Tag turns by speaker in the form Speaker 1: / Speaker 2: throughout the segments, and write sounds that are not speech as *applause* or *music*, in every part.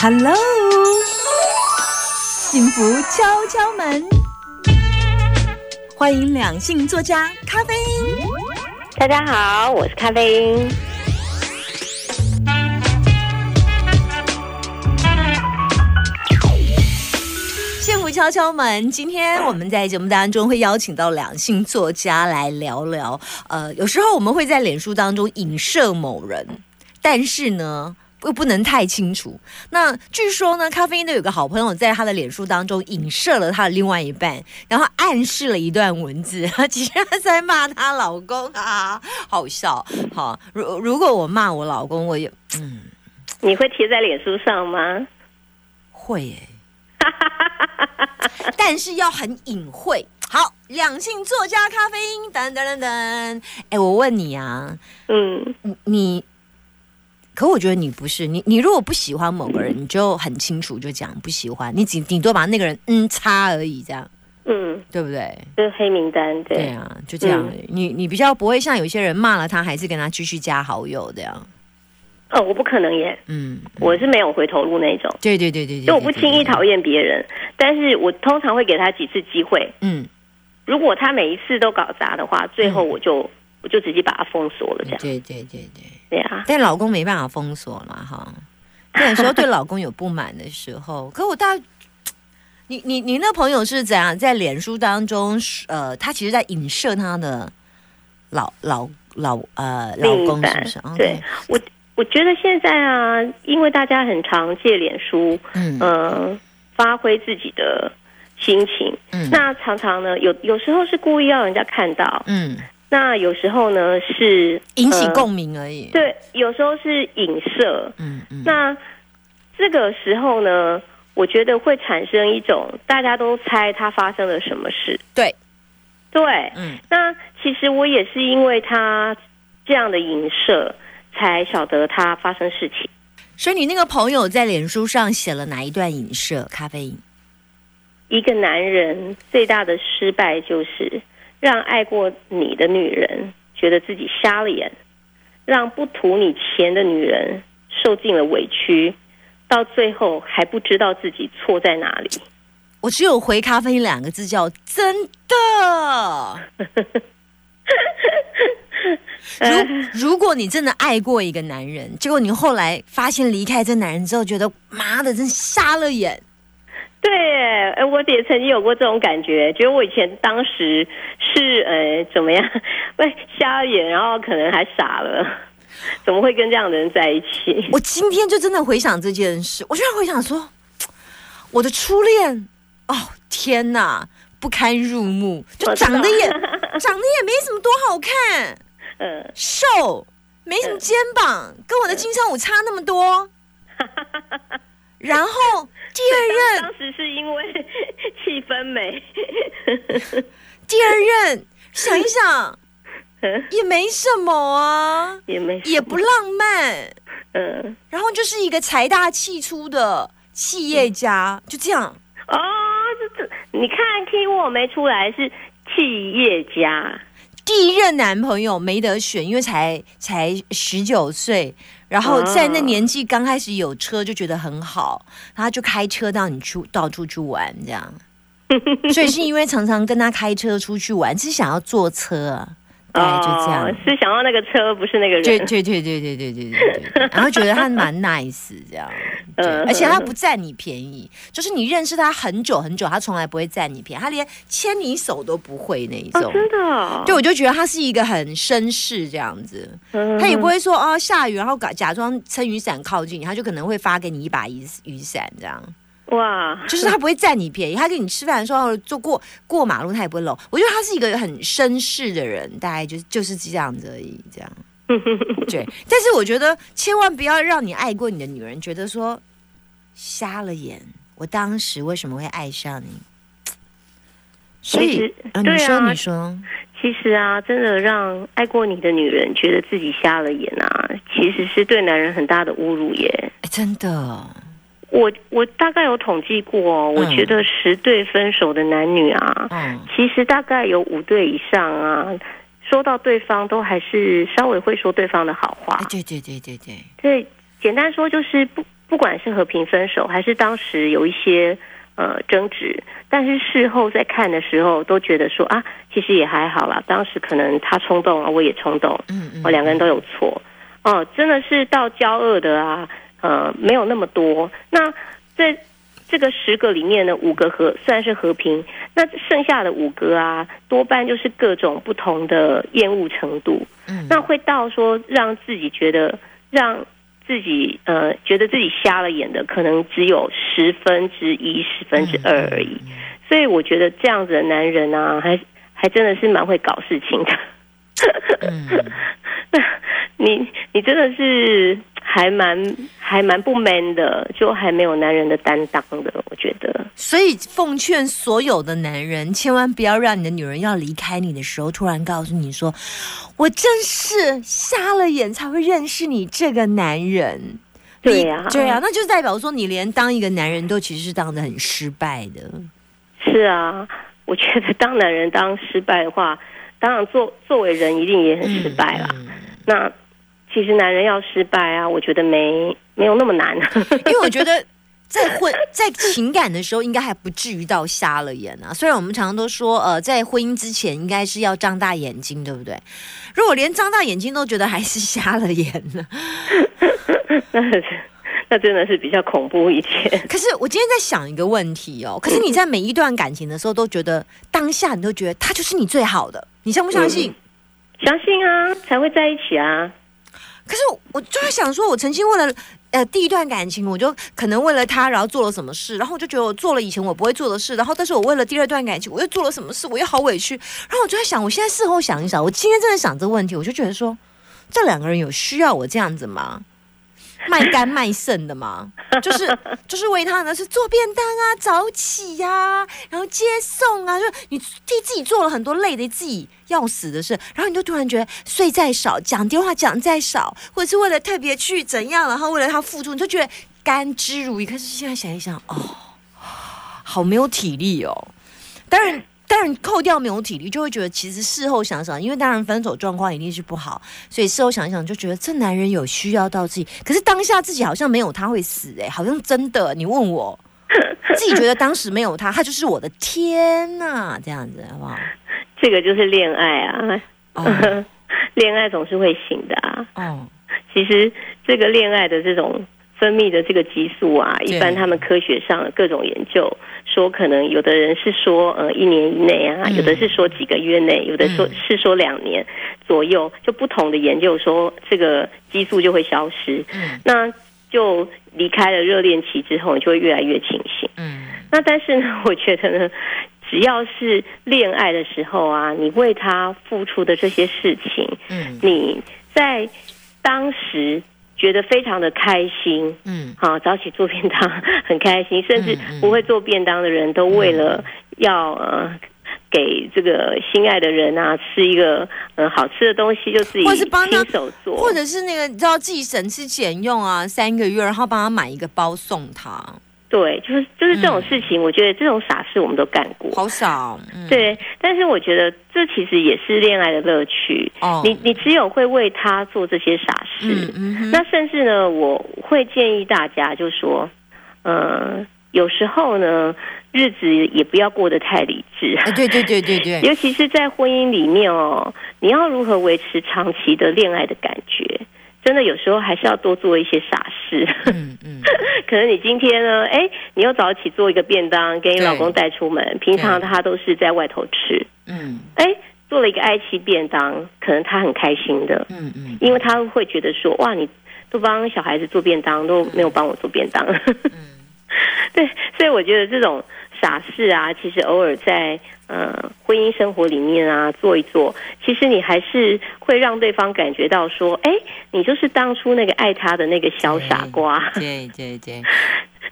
Speaker 1: Hello，幸福敲敲门，欢迎两性作家咖啡因。
Speaker 2: 大家好，我是咖啡因。
Speaker 1: 幸福敲敲门，今天我们在节目当中会邀请到两性作家来聊聊。呃，有时候我们会在脸书当中影射某人，但是呢。又不能太清楚。那据说呢，咖啡因的有个好朋友在他的脸书当中影射了他的另外一半，然后暗示了一段文字，*laughs* 其实他在骂他老公 *laughs* 啊，好笑。好，如如果我骂我老公，我也嗯，
Speaker 2: 你会贴在脸书上吗？
Speaker 1: 会耶，*laughs* 但是要很隐晦。好，两性作家咖啡因，等等等等。哎，我问你啊，嗯，你。可我觉得你不是你，你如果不喜欢某个人，你就很清楚就讲不喜欢，你顶顶多把那个人嗯擦而已，这样，嗯，对不对？
Speaker 2: 就是黑名单，对。
Speaker 1: 对啊，就这样。你你比较不会像有些人骂了他，还是跟他继续加好友这样。
Speaker 2: 哦，我不可能耶。嗯，我是没有回头路那种。
Speaker 1: 对对对对对。
Speaker 2: 就我不轻易讨厌别人，但是我通常会给他几次机会。嗯，如果他每一次都搞砸的话，最后我就。我就直接把它封锁了，这样。
Speaker 1: 对对对对，
Speaker 2: 对啊。
Speaker 1: 但老公没办法封锁嘛，哈。有时候对老公有不满的时候，*laughs* 可我大，你你你那朋友是怎样在脸书当中，呃，他其实在影射他的老老老呃老公，是不是？
Speaker 2: 对我我觉得现在啊，因为大家很常借脸书，嗯，发挥自己的心情，嗯，那常常呢，有有时候是故意要人家看到，嗯。那有时候呢是
Speaker 1: 引起共鸣而已，
Speaker 2: 对，有时候是影射，嗯嗯。那这个时候呢，我觉得会产生一种大家都猜他发生了什么事，
Speaker 1: 对，
Speaker 2: 对，嗯。那其实我也是因为他这样的影射，才晓得他发生事情。
Speaker 1: 所以你那个朋友在脸书上写了哪一段影射？咖啡因，
Speaker 2: 一个男人最大的失败就是。让爱过你的女人觉得自己瞎了眼，让不图你钱的女人受尽了委屈，到最后还不知道自己错在哪里。
Speaker 1: 我只有回咖啡两个字，叫真的。*laughs* 如如果你真的爱过一个男人，结果你后来发现离开这男人之后，觉得妈的真瞎了眼。
Speaker 2: 对，哎，我也曾经有过这种感觉，觉得我以前当时是呃怎么样，*laughs* 喂瞎眼，然后可能还傻了，*laughs* 怎么会跟这样的人在一起？
Speaker 1: 我今天就真的回想这件事，我居然回想说，我的初恋，哦天哪，不堪入目，就长得也 *laughs* 长得也没什么多好看，嗯，瘦，没什么肩膀，跟我的金城武差那么多，然后。第二任
Speaker 2: 当时是因为 *laughs* 气氛美，*laughs*
Speaker 1: 第二任想一想 *laughs* 也没什么啊，
Speaker 2: 也没
Speaker 1: 也不浪漫，嗯，然后就是一个财大气粗的企业家，就这样哦。
Speaker 2: 这这你看听我没出来是企业家，
Speaker 1: 第一任男朋友没得选，因为才才十九岁。然后在那年纪刚开始有车就觉得很好，然后就开车到你去到处去玩这样，所以是因为常常跟他开车出去玩，是想要坐车。对，就这样。
Speaker 2: 是想要那个车，不是那个人。
Speaker 1: 对对对对对对对对对。*laughs* 然后觉得他蛮 nice 这样，而且他不占你便宜，就是你认识他很久很久，他从来不会占你便宜，他连牵你手都不会那一种。
Speaker 2: 真的？
Speaker 1: 对，我就觉得他是一个很绅士这样子，他也不会说哦下雨，然后假假装撑雨伞靠近你，他就可能会发给你一把雨雨伞这样。哇，就是他不会占你便宜，他跟你吃饭的时候坐过过马路，他也不会搂。我觉得他是一个很绅士的人，大概就是就是这样子而已，这样。*laughs* 对，但是我觉得千万不要让你爱过你的女人觉得说瞎了眼。我当时为什么会爱上你？所以，你说，你说，
Speaker 2: 其实啊，真的让爱过你的女人觉得自己瞎了眼啊，其实是对男人很大的侮辱耶。
Speaker 1: 真的。
Speaker 2: 我我大概有统计过，我觉得十对分手的男女啊，其实大概有五对以上啊，说到对方都还是稍微会说对方的好话。
Speaker 1: 对对对对对。
Speaker 2: 对，简单说就是不不管是和平分手，还是当时有一些呃争执，但是事后再看的时候，都觉得说啊，其实也还好啦。当时可能他冲动啊，我也冲动，嗯嗯，我两个人都有错。哦，真的是到交恶的啊，呃，没有那么多。那在这个十个里面呢，五个和算是和平，那剩下的五个啊，多半就是各种不同的厌恶程度。嗯，那会到说让自己觉得让自己呃觉得自己瞎了眼的，可能只有十分之一、十分之二而已。所以我觉得这样子的男人啊，还还真的是蛮会搞事情的。*laughs* 那你你真的是还蛮还蛮不 man 的，就还没有男人的担当的，我觉得。
Speaker 1: 所以奉劝所有的男人，千万不要让你的女人要离开你的时候，突然告诉你说：“我真是瞎了眼才会认识你这个男人。”
Speaker 2: 对呀，
Speaker 1: 对呀，那就代表说你连当一个男人都其实是当的很失败的。
Speaker 2: 是啊，我觉得当男人当失败的话。当然，作作为人一定也很失败啦。那其实男人要失败啊，我觉得没没有那么难。*laughs*
Speaker 1: 因为我觉得在婚在情感的时候，应该还不至于到瞎了眼啊。虽然我们常常都说，呃，在婚姻之前应该是要张大眼睛，对不对？如果连张大眼睛都觉得还是瞎了眼呢？*laughs*
Speaker 2: 那那真的是比较恐怖一点。*laughs*
Speaker 1: 可是我今天在想一个问题哦。可是你在每一段感情的时候，都觉得当下你都觉得他就是你最好的，你相不相信？
Speaker 2: 相信啊，才会在一起啊。
Speaker 1: 可是我就在想说，我曾经为了呃第一段感情，我就可能为了他，然后做了什么事，然后我就觉得我做了以前我不会做的事，然后但是我为了第二段感情，我又做了什么事，我又好委屈。然后我就在想，我现在事后想一想，我今天真的想这个问题，我就觉得说，这两个人有需要我这样子吗？卖肝卖肾的嘛，就是就是为他呢，是做便当啊，早起呀，然后接送啊，就你替自己做了很多累的自己要死的事，然后你就突然觉得睡再少，讲电话讲再少，或者是为了特别去怎样，然后为了他付出，你就觉得甘之如饴。可是现在想一想，哦，好没有体力哦，当然。当然，扣掉没有体力，就会觉得其实事后想想，因为当然分手状况一定是不好，所以事后想一想就觉得这男人有需要到自己，可是当下自己好像没有他会死哎，好像真的。你问我 *laughs* 自己觉得当时没有他，他就是我的天呐，这样子好不好？
Speaker 2: 这个就是恋爱啊，*laughs* 恋爱总是会醒的啊。哦，其实这个恋爱的这种。分泌的这个激素啊，一般他们科学上各种研究说，可能有的人是说呃一年以内啊，有的是说几个月内，有的说是说两年左右，就不同的研究说这个激素就会消失。嗯，那就离开了热恋期之后，你就会越来越清醒。嗯，那但是呢，*laughs* 我觉得呢，只要是恋爱的时候啊，你为他付出的这些事情，嗯，你在当时。觉得非常的开心，嗯，好，早起做便当很开心，甚至不会做便当的人都为了要呃给这个心爱的人啊吃一个呃好吃的东西，就自己亲手做，
Speaker 1: 或者是那个你知道自己省吃俭用啊，三个月然后帮他买一个包送他。
Speaker 2: 对，就是就是这种事情，我觉得这种傻事我们都干过，
Speaker 1: 好少。
Speaker 2: 对，但是我觉得这其实也是恋爱的乐趣。哦，你你只有会为他做这些傻事，那甚至呢，我会建议大家就说，呃，有时候呢，日子也不要过得太理智。
Speaker 1: 对对对对对，*laughs*
Speaker 2: 尤其是在婚姻里面哦，你要如何维持长期的恋爱的感觉？真的有时候还是要多做一些傻事。嗯嗯，*laughs* 可能你今天呢，哎，你又早起做一个便当给你老公带出门，平常他都是在外头吃。嗯，哎，做了一个爱妻便当，可能他很开心的。嗯嗯，因为他会觉得说，哇，你都帮小孩子做便当，都没有帮我做便当。嗯，*laughs* 对，所以我觉得这种。傻事啊，其实偶尔在呃婚姻生活里面啊做一做，其实你还是会让对方感觉到说，哎，你就是当初那个爱他的那个小傻瓜。
Speaker 1: 对 *laughs* 对对，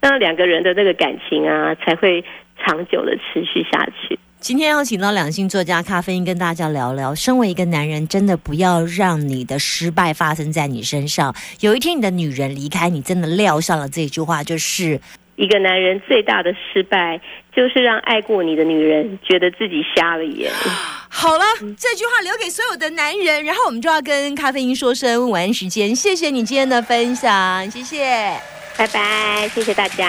Speaker 2: 那两个人的那个感情啊，才会长久的持续下去。
Speaker 1: 今天要请到两性作家咖啡因跟大家聊聊，身为一个男人，真的不要让你的失败发生在你身上。有一天你的女人离开你，真的撂上了这句话，就是。
Speaker 2: 一个男人最大的失败，就是让爱过你的女人觉得自己瞎了眼。*sighs*
Speaker 1: 好了，这句话留给所有的男人，然后我们就要跟咖啡因说声晚安时间。谢谢你今天的分享，谢谢。
Speaker 2: 拜拜，谢谢大家。